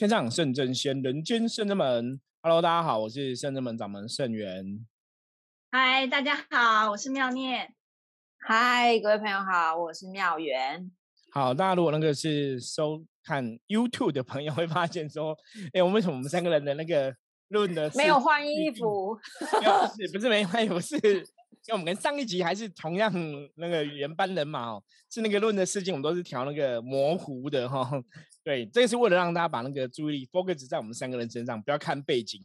天上圣真仙，人间圣真门。Hello，大家好，我是圣真门掌门圣元。嗨，大家好，我是妙念。嗨，各位朋友好，我是妙元。好，大家如果那个是收看 YouTube 的朋友，会发现说，哎，我们为什么我们三个人的那个论的没有换衣服？不是，不是没换衣服，是因为我们跟上一集还是同样那个原班人马哦，是那个论的事情，我们都是调那个模糊的哈。对，这是为了让大家把那个注意力 focus 在我们三个人身上，不要看背景。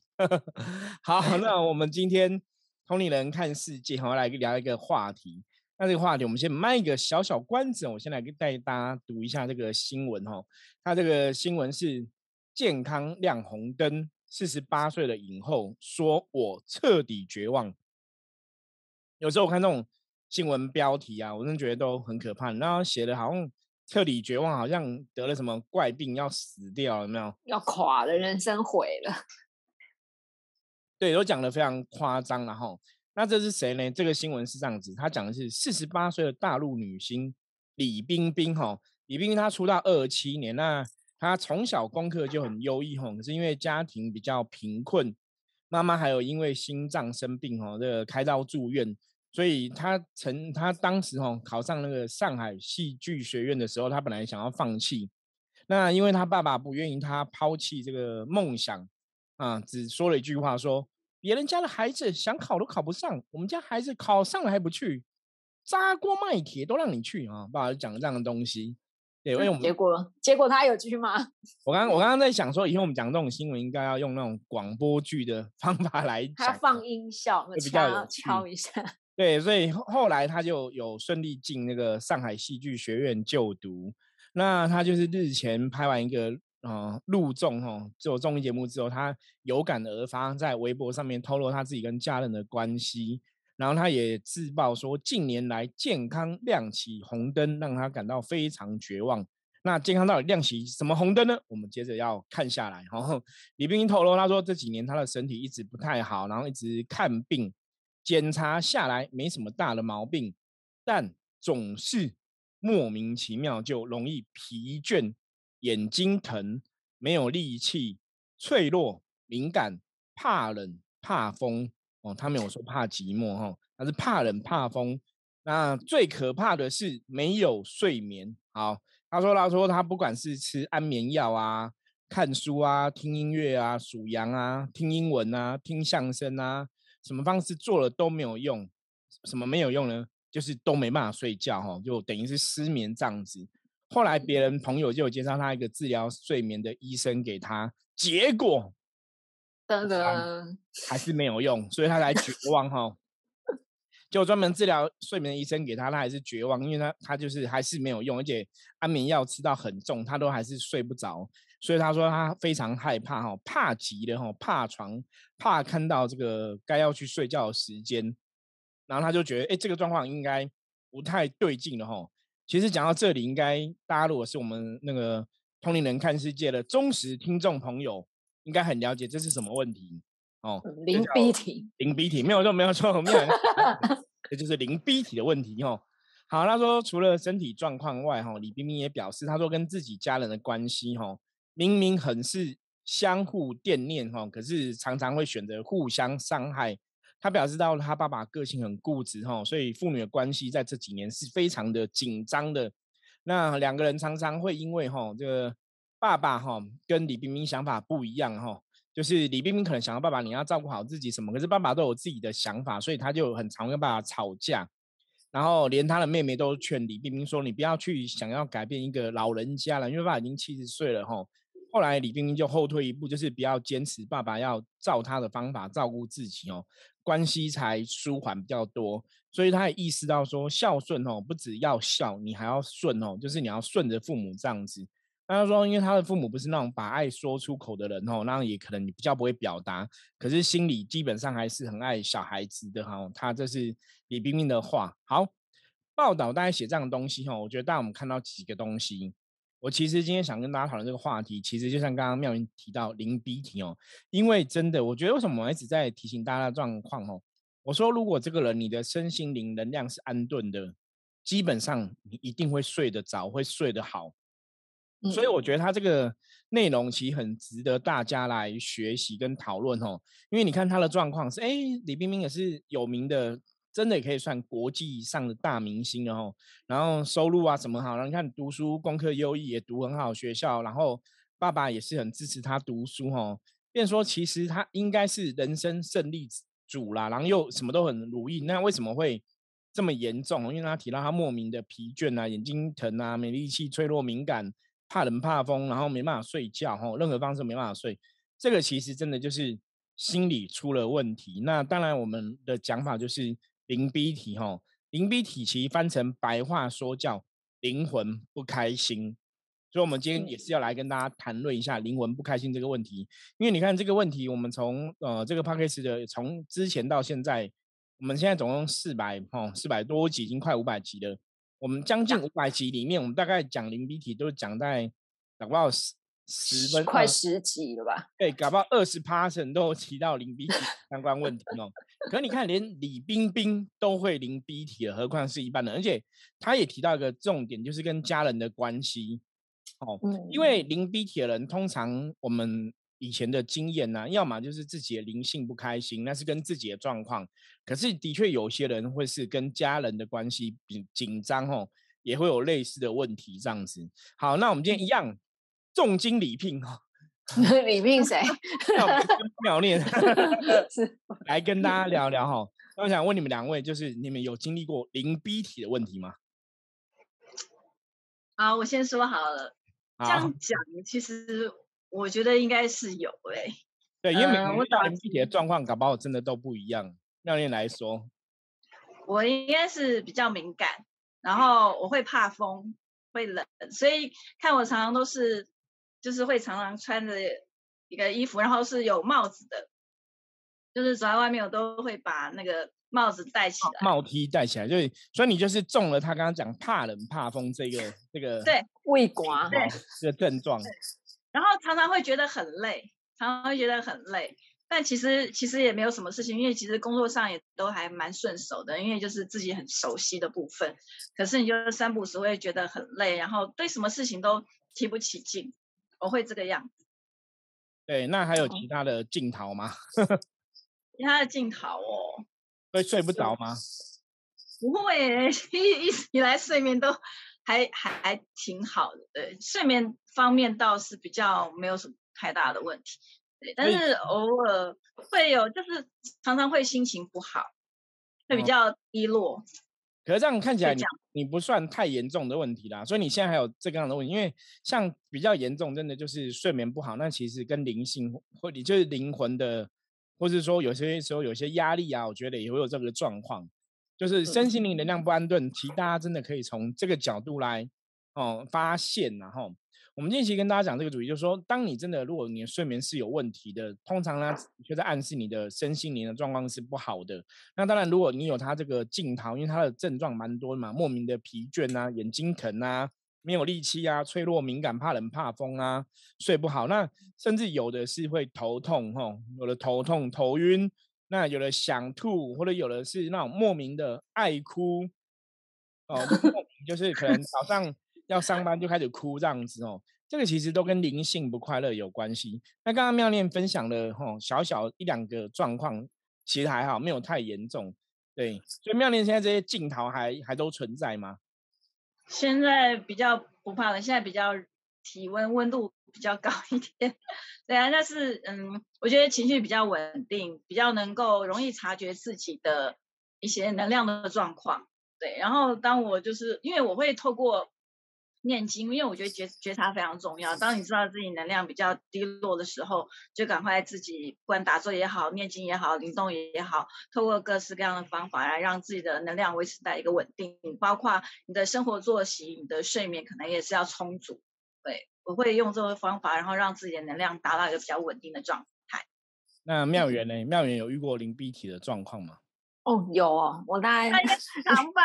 好，那我们今天同龄人看世界，好来聊一个话题。那这个话题，我们先卖一个小小关子。我先来带大家读一下这个新闻哈。它这个新闻是健康亮红灯，四十八岁的影后说：“我彻底绝望。”有时候我看这种新闻标题啊，我真的觉得都很可怕。然后写的好像。彻底绝望，好像得了什么怪病，要死掉有，没有？要垮了，人生毁了。对，都讲的非常夸张，然后，那这是谁呢？这个新闻是这样子，他讲的是四十八岁的大陆女星李冰冰，哈，李冰冰她出道二七年，那她从小功课就很优异，哈，可是因为家庭比较贫困，妈妈还有因为心脏生病，哈，这个开刀住院。所以他曾他当时哦考上那个上海戏剧学院的时候，他本来想要放弃，那因为他爸爸不愿意他抛弃这个梦想啊，只说了一句话说：别人家的孩子想考都考不上，我们家孩子考上了还不去，砸锅卖铁都让你去啊！爸爸就讲了这样的东西，对，因为我们结果结果他有去吗？我刚我刚刚在想说，以后我们讲这种新闻应该要用那种广播剧的方法来讲，他放音效，比较敲一下。对，所以后来他就有顺利进那个上海戏剧学院就读。那他就是日前拍完一个呃录综哈，做综艺节目之后，他有感而发，在微博上面透露他自己跟家人的关系。然后他也自曝说，近年来健康亮起红灯，让他感到非常绝望。那健康到底亮起什么红灯呢？我们接着要看下来。然 后李冰冰透露，他说这几年他的身体一直不太好，然后一直看病。检查下来没什么大的毛病，但总是莫名其妙就容易疲倦、眼睛疼、没有力气、脆弱、敏感、怕冷、怕风。哦，他没有说怕寂寞哈，他是怕冷怕风。那最可怕的是没有睡眠。好，他说他说他不管是吃安眠药啊、看书啊、听音乐啊、数羊啊、听英文啊、听相声啊。什么方式做了都没有用，什么没有用呢？就是都没办法睡觉哈，就等于是失眠这样子。后来别人朋友就有介绍他一个治疗睡眠的医生给他，结果噔噔还是没有用，所以他才绝 望哈。就专门治疗睡眠的医生给他，他还是绝望，因为他他就是还是没有用，而且安眠药吃到很重，他都还是睡不着。所以他说他非常害怕哈，怕极了哈，怕床，怕看到这个该要去睡觉的时间，然后他就觉得哎，这个状况应该不太对劲了哈。其实讲到这里，应该大家如果是我们那个通灵人看世界的忠实听众朋友，应该很了解这是什么问题哦。零 B 体，零 B 体没有错，没有错，没有，这就是零 B 体的问题哦。好，他说除了身体状况外哈，李冰冰也表示，他说跟自己家人的关系哈。明明很是相互惦念哈，可是常常会选择互相伤害。他表示到他爸爸个性很固执哈，所以父女的关系在这几年是非常的紧张的。那两个人常常会因为哈这个爸爸哈跟李冰冰想法不一样哈，就是李冰冰可能想要爸爸你要照顾好自己什么，可是爸爸都有自己的想法，所以他就很常跟爸爸吵架。然后连他的妹妹都劝李冰冰说：“你不要去想要改变一个老人家了，因为爸爸已经七十岁了哈。”后来李冰冰就后退一步，就是不要坚持爸爸要照他的方法照顾自己哦，关系才舒缓比较多。所以他也意识到说，孝顺哦，不只要孝，你还要顺哦，就是你要顺着父母这样子。他说，因为他的父母不是那种把爱说出口的人哦，那也可能你比较不会表达，可是心里基本上还是很爱小孩子的哈。他这是李冰冰的话。好，报道大家写这样的东西哈，我觉得大家我们看到几个东西。我其实今天想跟大家讨论这个话题，其实就像刚刚妙云提到零 B 题哦，因为真的，我觉得为什么我一直在提醒大家的状况哦？我说如果这个人你的身心灵能量是安顿的，基本上你一定会睡得着，会睡得好。所以我觉得他这个内容其实很值得大家来学习跟讨论哦。因为你看他的状况是，哎，李冰冰也是有名的，真的也可以算国际上的大明星了哦。然后收入啊什么好，然后你看读书功课优异，也读很好学校，然后爸爸也是很支持他读书哦。便说其实他应该是人生胜利组啦，然后又什么都很如意，那为什么会？这么严重，因为他提到他莫名的疲倦啊，眼睛疼啊，没力气，脆弱敏感，怕冷怕风，然后没办法睡觉，哈，任何方式没办法睡。这个其实真的就是心理出了问题。那当然，我们的讲法就是灵逼体，哈，灵逼体其实翻成白话说叫灵魂不开心。所以，我们今天也是要来跟大家谈论一下灵魂不开心这个问题。因为你看这个问题，我们从呃这个 p a c k a g e 的从之前到现在。我们现在总共四百哦，四百多集，已经快五百集了。我们将近五百集里面，我们大概讲零 B 体都讲在搞不好十十分快十集了吧？对，搞不好二十 percent 都提到零 B 体相关问题哦。可你看，连李冰冰都会零 B 体了，何况是一般人？而且他也提到一个重点，就是跟家人的关系哦。因为零 B 体的人，通常我们。以前的经验呢，要么就是自己的灵性不开心，那是跟自己的状况。可是的确有些人会是跟家人的关系比紧张哦，也会有类似的问题这样子。好，那我们今天一样重金礼聘哦，礼聘谁？妙念是来跟大家聊聊哈。我想问你们两位，就是你们有经历过灵逼体的问题吗？好，我先说好了，这样讲其实。我觉得应该是有诶，对，因为每个人具体的状况搞不好真的都不一样。妙念来说，我应该是比较敏感，然后我会怕风，会冷，所以看我常常都是，就是会常常穿着一个衣服，然后是有帽子的，就是走在外面我都会把那个帽子戴起来，帽梯戴起来，就是所以你就是中了他刚刚讲怕冷怕风这个这个对胃刮对这个症状。然后常常会觉得很累，常常会觉得很累，但其实其实也没有什么事情，因为其实工作上也都还蛮顺手的，因为就是自己很熟悉的部分。可是你就是三不时会觉得很累，然后对什么事情都提不起劲，我会这个样子。对，那还有其他的镜头吗？其他的镜头哦，会睡不着吗？不会，一一直以来睡眠都。还还还挺好的，对睡眠方面倒是比较没有什么太大的问题，对，但是偶尔会有，就是常常会心情不好，会比较低落。可是这样看起来，你你不算太严重的问题啦，所以你现在还有这个样的问题，因为像比较严重，真的就是睡眠不好，那其实跟灵性或你就是灵魂的，或是说有些时候有些压力啊，我觉得也会有这个状况。就是身心灵能量不安顿，其实大家真的可以从这个角度来哦发现，然后我们近期跟大家讲这个主题，就是说，当你真的如果你的睡眠是有问题的，通常呢就在暗示你的身心灵的状况是不好的。那当然，如果你有他这个镜头，因为他的症状蛮多嘛，莫名的疲倦啊，眼睛疼啊，没有力气啊，脆弱敏感，怕冷怕风啊，睡不好，那甚至有的是会头痛，吼，有的头痛头晕。那有的想吐，或者有的是那种莫名的爱哭，哦，就是可能早上要上班就开始哭这样子哦。这个其实都跟灵性不快乐有关系。那刚刚妙念分享的吼小小一两个状况，其实还好，没有太严重。对，所以妙念现在这些镜头还还都存在吗？现在比较不怕了，现在比较体温温度。比较高一点，对啊，那是嗯，我觉得情绪比较稳定，比较能够容易察觉自己的一些能量的状况，对。然后当我就是因为我会透过念经，因为我觉得觉觉察非常重要。当你知道自己能量比较低落的时候，就赶快自己不管打坐也好，念经也好，灵动也好，透过各式各样的方法来让自己的能量维持在一个稳定。包括你的生活作息、你的睡眠可能也是要充足，对。我会用这个方法，然后让自己的能量达到一个比较稳定的状态。那妙缘呢？妙缘有遇过灵逼体的状况吗？哦，有哦，我大概长吧，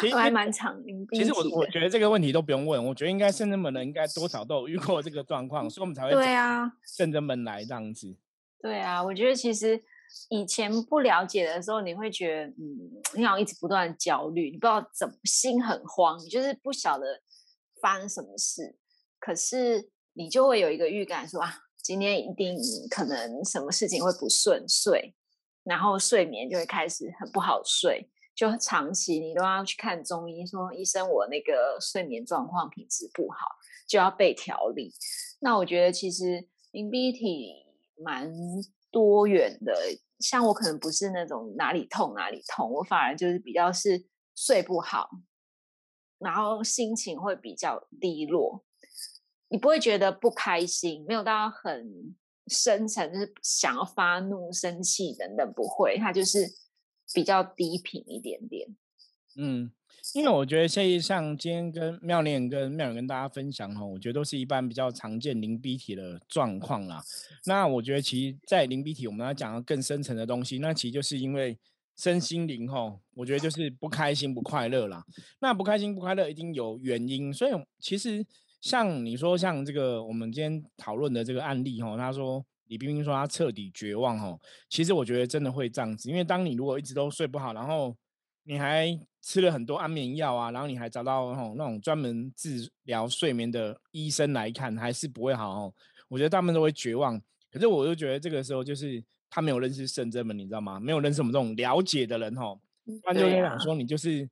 其实还蛮长其实我我觉得这个问题都不用问，我觉得应该圣人们的应该多少都有遇过这个状况，所以我们才会对啊，圣人们来这样子。对啊，我觉得其实以前不了解的时候，你会觉得嗯，你好像一直不断焦虑，你不知道怎么心很慌，你就是不晓得发生什么事。可是你就会有一个预感说啊，今天一定可能什么事情会不顺遂，然后睡眠就会开始很不好睡，就长期你都要去看中医，说医生我那个睡眠状况品质不好，就要被调理。那我觉得其实淋鼻体蛮多元的，像我可能不是那种哪里痛哪里痛，我反而就是比较是睡不好，然后心情会比较低落。你不会觉得不开心，没有到很深沉，就是想要发怒、生气等等，不会，它就是比较低频一点点。嗯，因为我觉得像像今天跟妙莲跟妙莲跟大家分享哈，我觉得都是一般比较常见淋鼻体的状况啦。那我觉得其实，在淋鼻体我们要讲更深层的东西，那其实就是因为身心灵哈，我觉得就是不开心、不快乐啦。那不开心、不快乐一定有原因，所以其实。像你说，像这个我们今天讨论的这个案例哈，他说李冰冰说他彻底绝望哈，其实我觉得真的会这样子，因为当你如果一直都睡不好，然后你还吃了很多安眠药啊，然后你还找到那种那种专门治疗睡眠的医生来看，还是不会好哦。我觉得他们都会绝望。可是我就觉得这个时候就是他没有认识圣真们，你知道吗？没有认识我们这种了解的人哈，他就会讲说你就是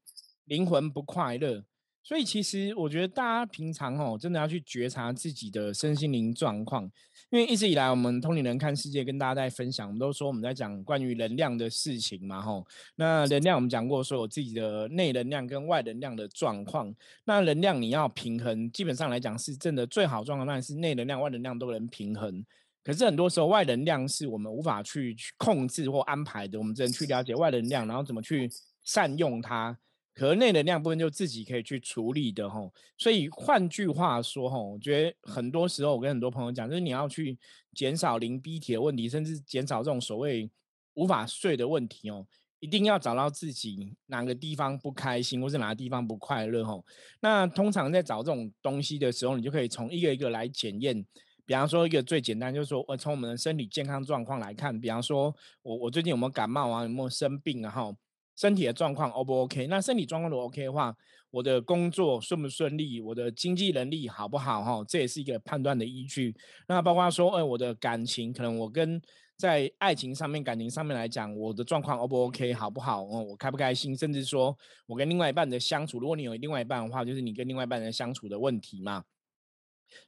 灵魂不快乐。所以其实我觉得大家平常哦，真的要去觉察自己的身心灵状况，因为一直以来我们通灵人看世界跟大家在分享，我们都说我们在讲关于能量的事情嘛，吼。那能量我们讲过，说有自己的内能量跟外能量的状况。那能量你要平衡，基本上来讲是真的最好状况，当然是内能量、外能量都能平衡。可是很多时候外能量是我们无法去去控制或安排的，我们只能去了解外能量，然后怎么去善用它。可内能量部分就自己可以去处理的吼，所以换句话说吼，我觉得很多时候我跟很多朋友讲，就是你要去减少零 B 体的问题，甚至减少这种所谓无法睡的问题哦，一定要找到自己哪个地方不开心，或是哪个地方不快乐吼。那通常在找这种东西的时候，你就可以从一个一个来检验。比方说一个最简单，就是说我从我们的身体健康状况来看，比方说我我最近有没有感冒啊，有没有生病啊哈。身体的状况 O 不 OK？那身体状况如果 OK 的话，我的工作顺不顺利？我的经济能力好不好？哈，这也是一个判断的依据。那包括说，哎，我的感情，可能我跟在爱情上面、感情上面来讲，我的状况 O 不 OK？好不好？哦，我开不开心？甚至说我跟另外一半的相处，如果你有另外一半的话，就是你跟另外一半人相处的问题嘛。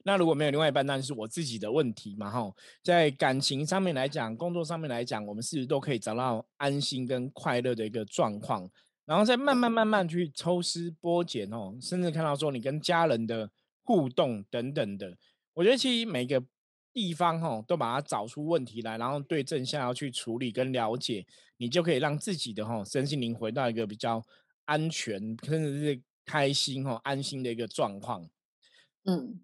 那如果没有另外一半，那是我自己的问题嘛？哈，在感情上面来讲，工作上面来讲，我们是不是都可以找到安心跟快乐的一个状况？然后再慢慢慢慢去抽丝剥茧哦，甚至看到说你跟家人的互动等等的。我觉得其实每个地方哈，都把它找出问题来，然后对症下药去处理跟了解，你就可以让自己的哈身心灵回到一个比较安全，甚至是开心哈安心的一个状况。嗯。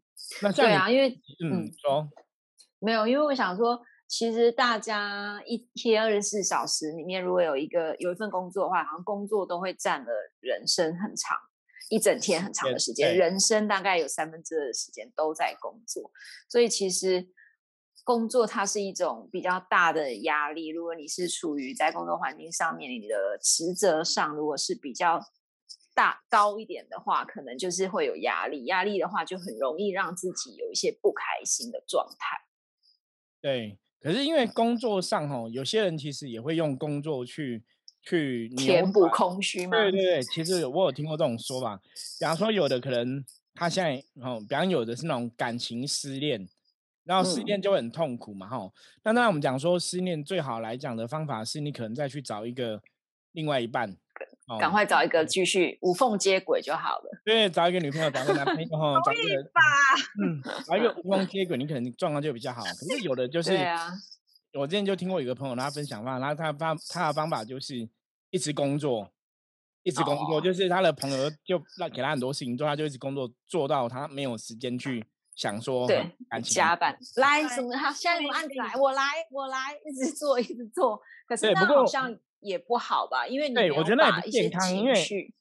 对啊，因为嗯，说没有，因为我想说，其实大家一天二十四小时里面，如果有一个有一份工作的话，好像工作都会占了人生很长一整天很长的时间，人生大概有三分之二的时间都在工作，所以其实工作它是一种比较大的压力。如果你是处于在工作环境上面，你的职责上如果是比较。大高一点的话，可能就是会有压力。压力的话，就很容易让自己有一些不开心的状态。对，可是因为工作上哦，有些人其实也会用工作去去填补空虚嘛。对对对，其实我有听过这种说法。比方说，有的可能他现在哦，比方有的是那种感情失恋，然后失恋就会很痛苦嘛哈。那那我们讲说，失恋最好来讲的方法是你可能再去找一个另外一半。赶快找一个继续无缝接轨就好了。对，找一个女朋友，找个男朋友，找一个 吧。嗯，找一个无缝接轨，你可能状况就比较好。可是有的就 是，我之前就听过一个朋友他分享嘛，然后他方他的方法就是一直工作，一直工作，就是他的朋友就让给他很多事情做，他就一直工作做到他没有时间去想说对加班来什么，他现在什么案子来，我来我来，一直做一直做。可是那好像。也不好吧，因为你我觉得那也不健康，因为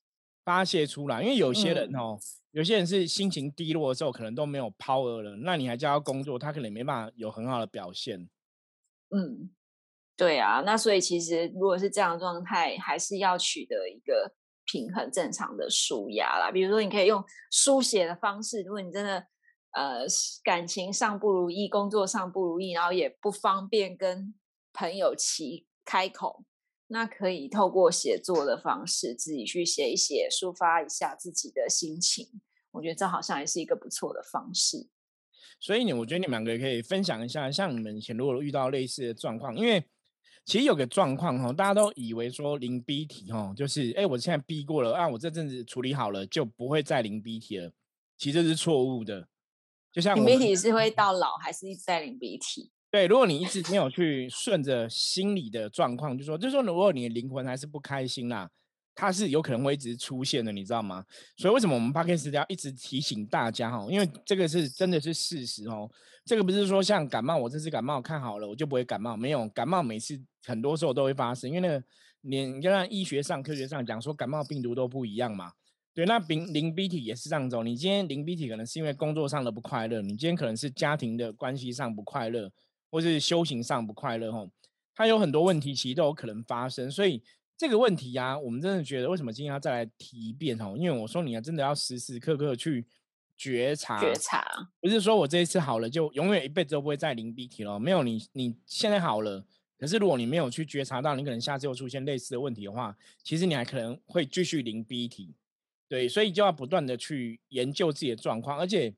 发泄出来，因为有些人哦，有些人是心情低落的时候，可能都没有 power 了，那你还叫他工作，他可能没办法有很好的表现。嗯，对啊，那所以其实如果是这样状态，还是要取得一个平衡、正常的舒压啦。比如说，你可以用书写的方式，如果你真的呃感情上不如意，工作上不如意，然后也不方便跟朋友齐开口，那可以透过写作的方式，自己去写一写，抒发一下自己的心情。我觉得这好像也是一个不错的方式。所以你，我觉得你们两个可以分享一下，像你们以前如果遇到类似的状况，因为其实有个状况哈，大家都以为说零 B 体哈，就是哎，我现在逼过了啊，我这阵子处理好了，就不会再零 B 体了。其实这是错误的。就像零 B 体是会到老，还是一直在零 B 体？对，如果你一直没有去顺着心理的状况，就说，就说如果你的灵魂还是不开心啦。它是有可能会一直出现的，你知道吗？所以为什么我们 p a d k a s 要一直提醒大家哈？因为这个是真的是事实哦。这个不是说像感冒，我这次感冒看好了，我就不会感冒。没有感冒，每次很多时候都会发生。因为那个你你看医学上、科学上讲说，感冒病毒都不一样嘛。对，那零零 B 体也是这样子。你今天零 B 体可能是因为工作上的不快乐，你今天可能是家庭的关系上不快乐，或是修行上不快乐吼。它有很多问题，其实都有可能发生，所以。这个问题呀，我们真的觉得为什么今天要再来提一遍哦？因为我说你要真的要时时刻刻去觉察，觉察不是说我这一次好了就永远一辈子都不会再零 B 体了。没有你，你现在好了，可是如果你没有去觉察到，你可能下次又出现类似的问题的话，其实你还可能会继续零 B 体。对，所以就要不断的去研究自己的状况，而且你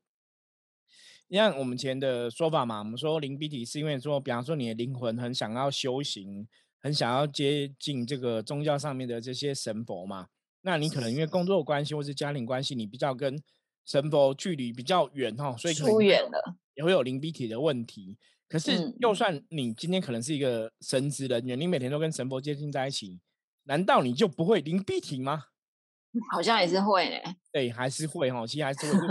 像我们前的说法嘛，我们说灵鼻体是因为说，比方说你的灵魂很想要修行。很想要接近这个宗教上面的这些神佛嘛？那你可能因为工作关系或是家庭关系，你比较跟神佛距离比较远哈，所以疏远了，也会有灵鼻体的问题。可是，就算你今天可能是一个神职人员，你每天都跟神佛接近在一起，难道你就不会灵鼻体吗？好像也是会呢。对，还是会哈，其实还是会。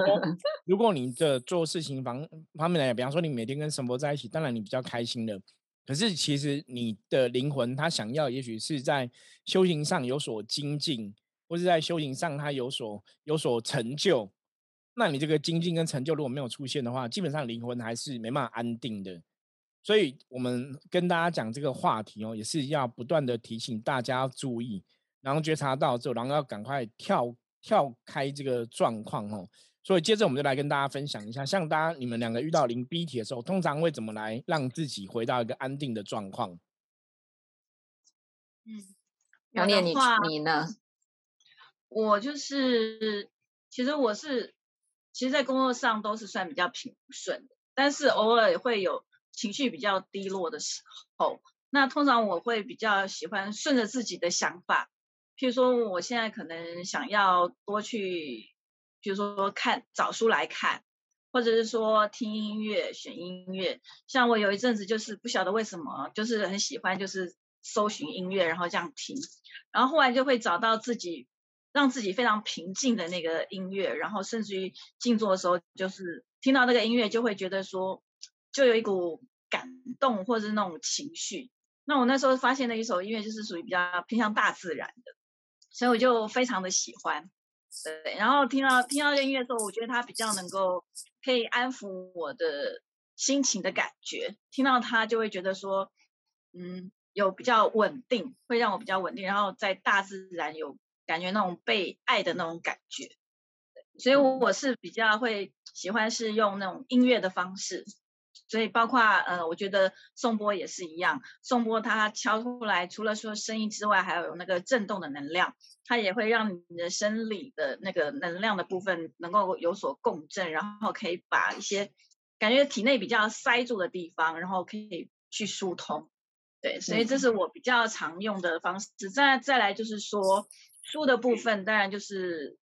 如果 你的做事情方方面来讲，比方说你每天跟神佛在一起，当然你比较开心的。可是，其实你的灵魂他想要，也许是在修行上有所精进，或是在修行上他有所有所成就。那你这个精进跟成就如果没有出现的话，基本上灵魂还是没办法安定的。所以，我们跟大家讲这个话题哦，也是要不断的提醒大家要注意，然后觉察到之后，然后要赶快跳跳开这个状况哦。所以接着我们就来跟大家分享一下，像大家你们两个遇到零 B 体的时候，通常会怎么来让自己回到一个安定的状况？嗯，杨念，你你呢？我就是，其实我是，其实，在工作上都是算比较平顺的，但是偶尔会有情绪比较低落的时候。那通常我会比较喜欢顺着自己的想法，譬如说，我现在可能想要多去。比如说看找书来看，或者是说听音乐、选音乐。像我有一阵子就是不晓得为什么，就是很喜欢就是搜寻音乐，然后这样听，然后后来就会找到自己让自己非常平静的那个音乐，然后甚至于静坐的时候，就是听到那个音乐就会觉得说，就有一股感动或者是那种情绪。那我那时候发现的一首音乐就是属于比较偏向大自然的，所以我就非常的喜欢。对，然后听到听到这音乐的时候，我觉得它比较能够可以安抚我的心情的感觉。听到它就会觉得说，嗯，有比较稳定，会让我比较稳定，然后在大自然有感觉那种被爱的那种感觉。所以我是比较会喜欢是用那种音乐的方式。所以包括呃，我觉得颂钵也是一样，颂钵它敲出来，除了说声音之外，还有那个震动的能量，它也会让你的生理的那个能量的部分能够有所共振，然后可以把一些感觉体内比较塞住的地方，然后可以去疏通。对，所以这是我比较常用的方式。再再来就是说书的部分，当然就是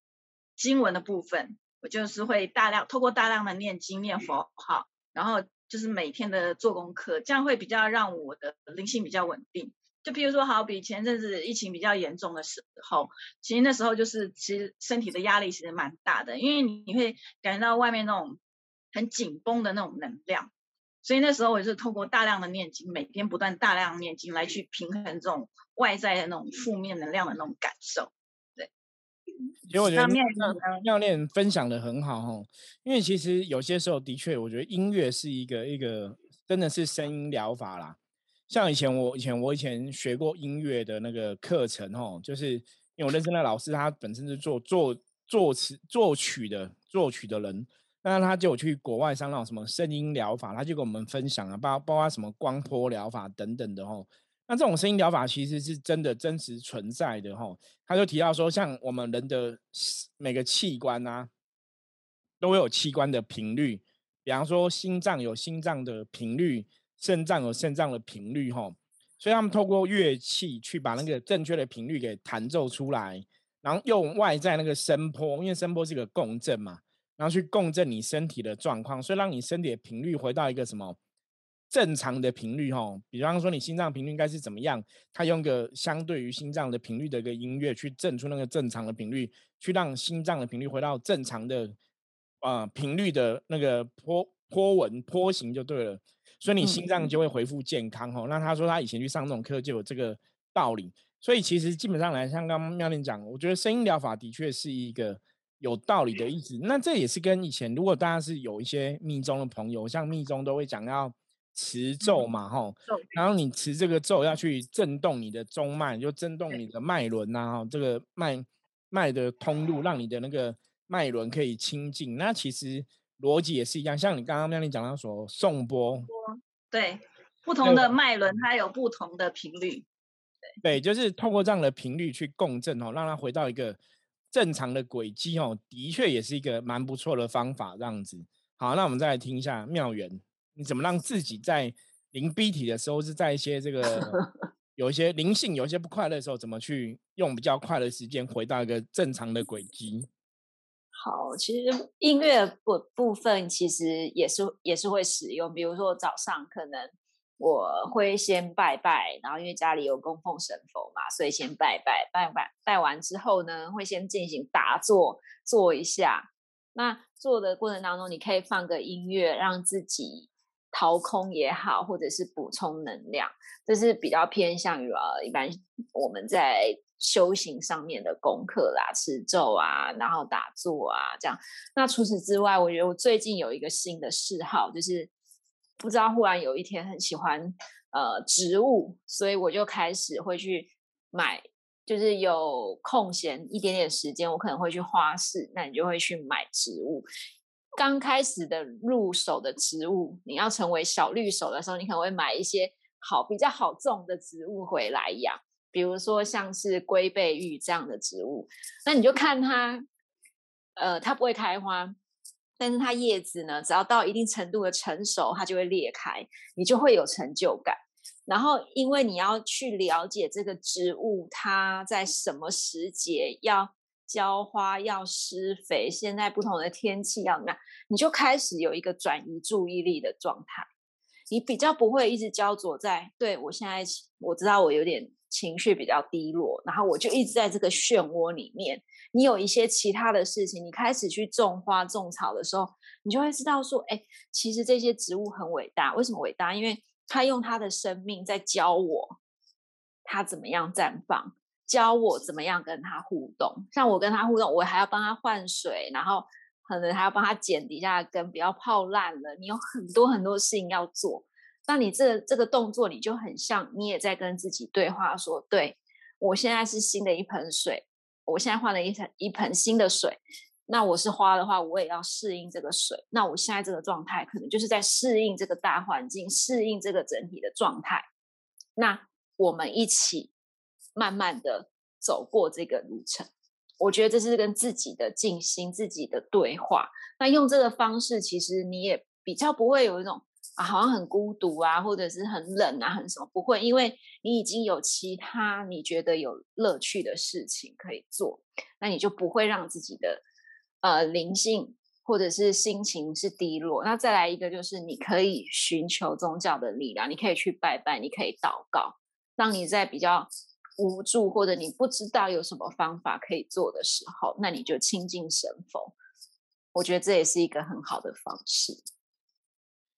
经文的部分，我就是会大量透过大量的念经念佛号，然后。就是每天的做功课，这样会比较让我的灵性比较稳定。就比如说，好比前阵子疫情比较严重的时候，其实那时候就是其实身体的压力其实蛮大的，因为你会感觉到外面那种很紧绷的那种能量，所以那时候我就是透过大量的念经，每天不断大量念经来去平衡这种外在的那种负面能量的那种感受。其实我觉得妙练分享的很好哦，因为其实有些时候的确，我觉得音乐是一个一个真的是声音疗法啦。像以前我以前我以前学过音乐的那个课程哦，就是因为我认识那老师，他本身是做作作词作曲的作曲的人，那他就有去国外上那种什么声音疗法，他就跟我们分享啊，包包括什么光波疗法等等的吼。那这种声音疗法其实是真的真实存在的吼。他就提到说，像我们人的每个器官啊，都有器官的频率，比方说心脏有心脏的频率，肾脏有肾脏的频率吼。所以他们透过乐器去把那个正确的频率给弹奏出来，然后用外在那个声波，因为声波是个共振嘛。然后去共振你身体的状况，所以让你身体的频率回到一个什么正常的频率哈。比方说你心脏频率应该是怎么样，它用个相对于心脏的频率的一个音乐去震出那个正常的频率，去让心脏的频率回到正常的啊频率的那个波波纹波形就对了。所以你心脏就会恢复健康哈。那他说他以前去上这种课就有这个道理。所以其实基本上来，像刚刚妙玲讲，我觉得声音疗法的确是一个。有道理的意思，那这也是跟以前，如果大家是有一些密宗的朋友，像密宗都会讲要持咒嘛，吼，然后你持这个咒要去震动你的中脉，就震动你的脉轮呐，哈，这个脉脉的通路，让你的那个脉轮可以清净。那其实逻辑也是一样，像你刚刚妙丽讲到说送波，对，不同的脉轮它有不同的频率，对，对，就是透过这样的频率去共振哦，让它回到一个。正常的轨迹哦，的确也是一个蛮不错的方法。这样子，好，那我们再来听一下妙缘，你怎么让自己在临 B 体的时候，是在一些这个 有一些灵性、有一些不快乐的时候，怎么去用比较快的时间回到一个正常的轨迹？好，其实音乐部部分其实也是也是会使用，比如说早上可能。我会先拜拜，然后因为家里有供奉神佛嘛，所以先拜拜，拜拜拜完之后呢，会先进行打坐，坐一下。那做的过程当中，你可以放个音乐，让自己掏空也好，或者是补充能量，这是比较偏向于呃一般我们在修行上面的功课啦，持咒啊，然后打坐啊这样。那除此之外，我觉得我最近有一个新的嗜好，就是。不知道忽然有一天很喜欢呃植物，所以我就开始会去买，就是有空闲一点点时间，我可能会去花市，那你就会去买植物。刚开始的入手的植物，你要成为小绿手的时候，你可能会买一些好比较好种的植物回来养，比如说像是龟背玉这样的植物，那你就看它，呃，它不会开花。但是它叶子呢，只要到一定程度的成熟，它就会裂开，你就会有成就感。然后，因为你要去了解这个植物，它在什么时节要浇花、要施肥，现在不同的天气要怎么样，你就开始有一个转移注意力的状态。你比较不会一直焦灼在，对我现在我知道我有点情绪比较低落，然后我就一直在这个漩涡里面。你有一些其他的事情，你开始去种花种草的时候，你就会知道说，哎，其实这些植物很伟大。为什么伟大？因为它用它的生命在教我，它怎么样绽放，教我怎么样跟它互动。像我跟它互动，我还要帮它换水，然后可能还要帮它剪底下的根，不要泡烂了。你有很多很多事情要做，那你这这个动作，你就很像你也在跟自己对话，说，对我现在是新的一盆水。我现在换了一盆一盆新的水，那我是花的话，我也要适应这个水。那我现在这个状态，可能就是在适应这个大环境，适应这个整体的状态。那我们一起慢慢的走过这个路程，我觉得这是跟自己的静心、自己的对话。那用这个方式，其实你也比较不会有一种。啊，好像很孤独啊，或者是很冷啊，很什么？不会，因为你已经有其他你觉得有乐趣的事情可以做，那你就不会让自己的呃灵性或者是心情是低落。那再来一个就是你可以寻求宗教的力量，你可以去拜拜，你可以祷告，让你在比较无助或者你不知道有什么方法可以做的时候，那你就亲近神佛。我觉得这也是一个很好的方式。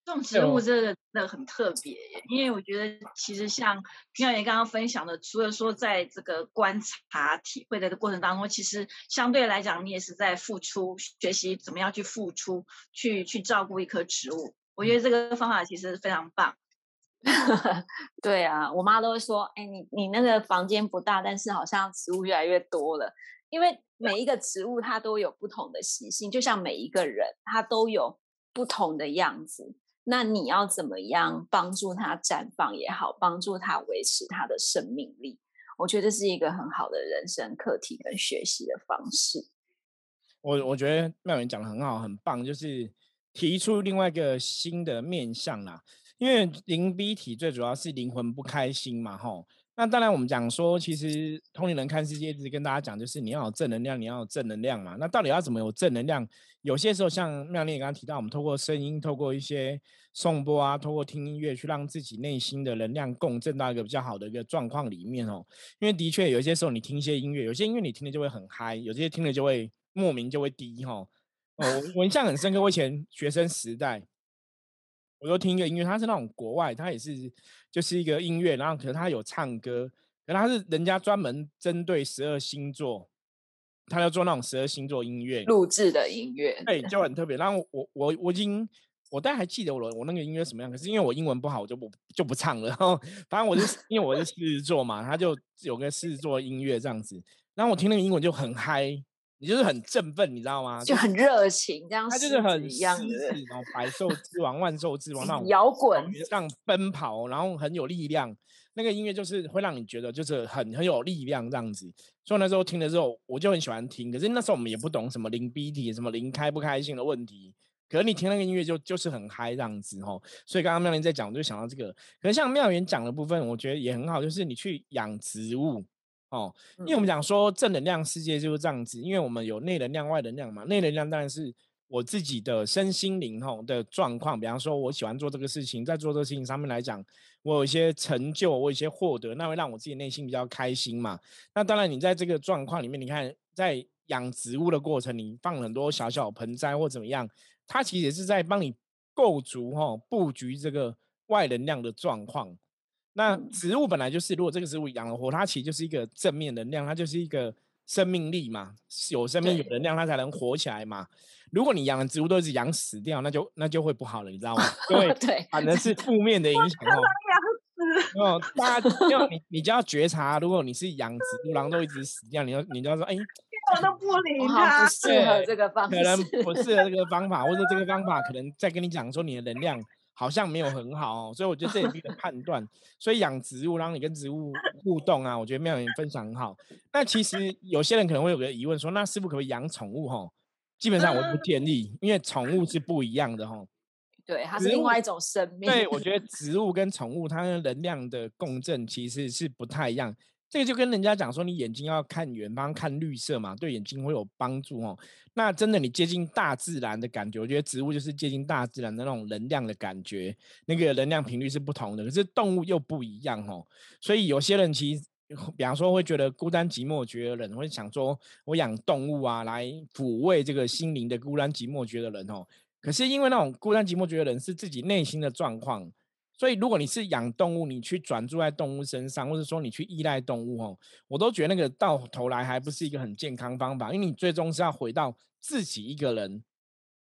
种植物真的真的很特别，因为我觉得其实像妙言刚刚分享的，除了说在这个观察体会的过程当中，其实相对来讲，你也是在付出学习怎么样去付出，去去照顾一棵植物。我觉得这个方法其实非常棒。对啊，我妈都会说，哎，你你那个房间不大，但是好像植物越来越多了。因为每一个植物它都有不同的习性，就像每一个人他都有不同的样子。那你要怎么样帮助它绽放也好，帮助它维持它的生命力？我觉得是一个很好的人生课题跟学习的方式。我我觉得妙云讲的很好，很棒，就是提出另外一个新的面向啦。因为灵 B 体最主要是灵魂不开心嘛，吼。那当然我们讲说，其实通灵人看世界一直跟大家讲，就是你要有正能量，你要有正能量嘛。那到底要怎么有正能量？有些时候像妙丽刚刚提到，我们透过声音，透过一些颂钵啊，透过听音乐，去让自己内心的能量共振到一个比较好的一个状况里面哦。因为的确有些时候你听一些音乐，有些音乐你听了就会很嗨，有些听了就会。莫名就会低哈，哦，我印象很深刻。我以前学生时代，我就听一个音乐，它是那种国外，它也是就是一个音乐，然后可是它有唱歌，可它是人家专门针对十二星座，他要做那种十二星座音乐录制的音乐，对，就很 特别。然后我我我已经我大概还记得我我那个音乐什么样，可是因为我英文不好，我就不就不唱了。然后反正我是因为我是狮子座嘛，他就有个狮子座音乐这样子，然后我听那个英文就很嗨。你就是很振奋，你知道吗？就很热情，这样他就是很狮子，然后百兽 之王、万兽之王那种摇滚上奔跑，然后很有力量。那个音乐就是会让你觉得就是很很有力量这样子。所以那时候听的时候，我就很喜欢听。可是那时候我们也不懂什么零 B T，什么零开不开心的问题。可是你听那个音乐就就是很嗨这样子吼。所以刚刚妙莲在讲，我就想到这个。可是像妙莲讲的部分，我觉得也很好，就是你去养植物。哦，因为我们讲说正能量世界就是这样子，因为我们有内能量、外能量嘛。内能量当然是我自己的身心灵吼的状况，比方说我喜欢做这个事情，在做这个事情上面来讲，我有一些成就，我有一些获得，那会让我自己内心比较开心嘛。那当然，你在这个状况里面，你看在养植物的过程，你放很多小小盆栽或怎么样，它其实也是在帮你构筑哈布局这个外能量的状况。那植物本来就是，如果这个植物养了活，它其实就是一个正面能量，它就是一个生命力嘛，有生命有能量，它才能活起来嘛。如果你养的植物都是养死掉，那就那就会不好了，你知道吗？对对，反正是负面的影响 哦。哦，大家要你你就要觉察，如果你是养植物，然后都一直死掉，你要你就要说，哎，我都不理它，不适合这个方法，可能不适合这个方法，或者这个方法可能在跟你讲说你的能量。好像没有很好，所以我觉得这也是一个 判断。所以养植物，让你跟植物互动啊，我觉得妙言分享很好。那其实有些人可能会有个疑问，说那师傅可不可以养宠物？哈，基本上我不建议，因为宠物是不一样的，哈。对，它是另外一种生命。对，我觉得植物跟宠物它的能量的共振其实是不太一样。这个就跟人家讲说，你眼睛要看远方，看绿色嘛，对眼睛会有帮助哦。那真的，你接近大自然的感觉，我觉得植物就是接近大自然的那种能量的感觉，那个能量频率是不同的。可是动物又不一样哦。所以有些人其实，比方说会觉得孤单寂寞觉得人，会想说我养动物啊，来抚慰这个心灵的孤单寂寞觉得人哦。可是因为那种孤单寂寞觉得人是自己内心的状况。所以，如果你是养动物，你去转住在动物身上，或者说你去依赖动物哦，我都觉得那个到头来还不是一个很健康方法，因为你最终是要回到自己一个人，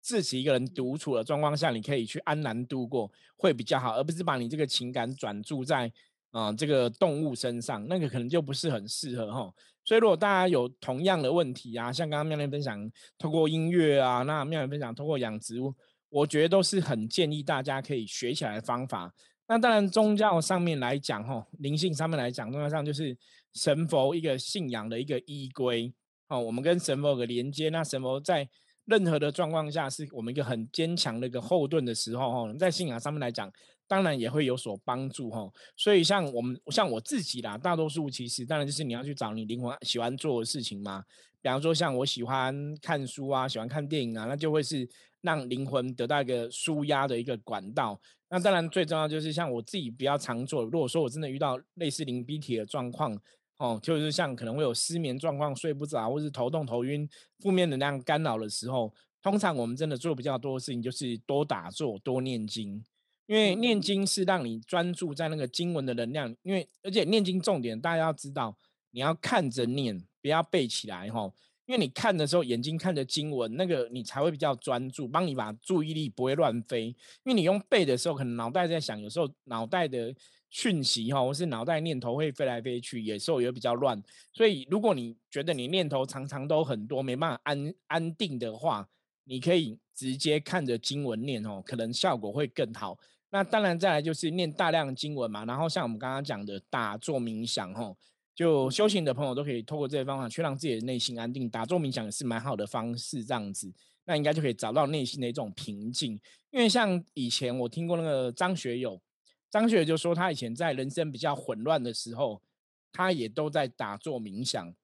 自己一个人独处的状况下，你可以去安然度过会比较好，而不是把你这个情感转注在啊这个动物身上，那个可能就不是很适合哈。所以，如果大家有同样的问题啊，像刚刚妙莲分享透过音乐啊，那妙莲分享透过养植物。我觉得都是很建议大家可以学起来的方法。那当然，宗教上面来讲，吼，灵性上面来讲，宗教上就是神佛一个信仰的一个依归。哦，我们跟神佛有个连接。那神佛在任何的状况下，是我们一个很坚强的一个后盾的时候，哈，在信仰上面来讲，当然也会有所帮助，吼。所以，像我们，像我自己啦，大多数其实当然就是你要去找你灵魂喜欢做的事情嘛。比方说，像我喜欢看书啊，喜欢看电影啊，那就会是。让灵魂得到一个舒压的一个管道。那当然最重要就是像我自己比较常做。如果说我真的遇到类似灵鼻体的状况，哦，就是像可能会有失眠状况、睡不着，或是头痛、头晕、负面能量干扰的时候，通常我们真的做比较多的事情就是多打坐、多念经。因为念经是让你专注在那个经文的能量。因为而且念经重点大家要知道，你要看着念，不要背起来哈。因为你看的时候眼睛看着经文，那个你才会比较专注，帮你把注意力不会乱飞。因为你用背的时候，可能脑袋在想，有时候脑袋的讯息哈，或是脑袋念头会飞来飞去，有时候也比较乱。所以如果你觉得你念头常常都很多，没办法安安定的话，你可以直接看着经文念哦，可能效果会更好。那当然，再来就是念大量经文嘛，然后像我们刚刚讲的打坐冥想，吼，就修行的朋友都可以透过这些方法去让自己的内心安定。打坐冥想也是蛮好的方式，这样子，那应该就可以找到内心的一种平静。因为像以前我听过那个张学友，张学友就说他以前在人生比较混乱的时候，他也都在打坐冥想。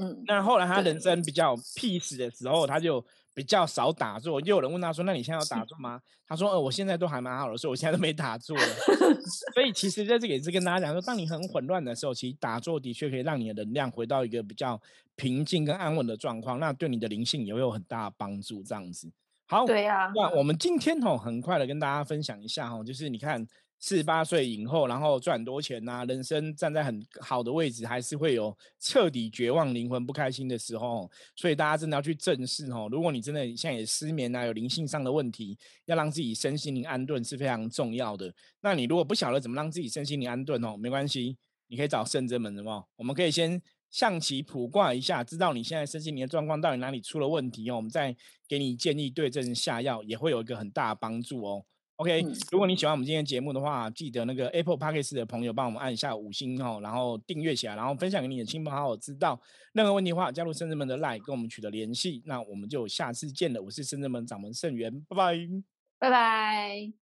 嗯，那后来他人生比较 peace 的时候，他就。比较少打坐，又有人问他说：“那你现在要打坐吗？”他说：“呃，我现在都还蛮好的，所以我现在都没打坐了。”所以其实在这里也是跟大家讲说，当你很混乱的时候，其实打坐的确可以让你的能量回到一个比较平静跟安稳的状况，那对你的灵性也会有很大的帮助。这样子，好，对呀。那我们今天吼很快的跟大家分享一下吼，就是你看。四十八岁以后，然后赚很多钱呐，人生站在很好的位置，还是会有彻底绝望、灵魂不开心的时候。所以大家真的要去正视哦。如果你真的现在也失眠啊，有灵性上的问题，要让自己身心灵安顿是非常重要的。那你如果不晓得怎么让自己身心灵安顿哦，没关系，你可以找圣真门的哦。我们可以先象棋卜卦一下，知道你现在身心灵的状况到底哪里出了问题哦，我们再给你建议对症下药，也会有一个很大的帮助哦。OK，如果你喜欢我们今天节目的话，记得那个 Apple Podcast 的朋友帮我们按一下五星哦，然后订阅起来，然后分享给你的亲朋好友知道。任何问题的话，加入深圳门的 Line 跟我们取得联系。那我们就下次见了，我是深圳门掌门盛元，拜拜，拜拜。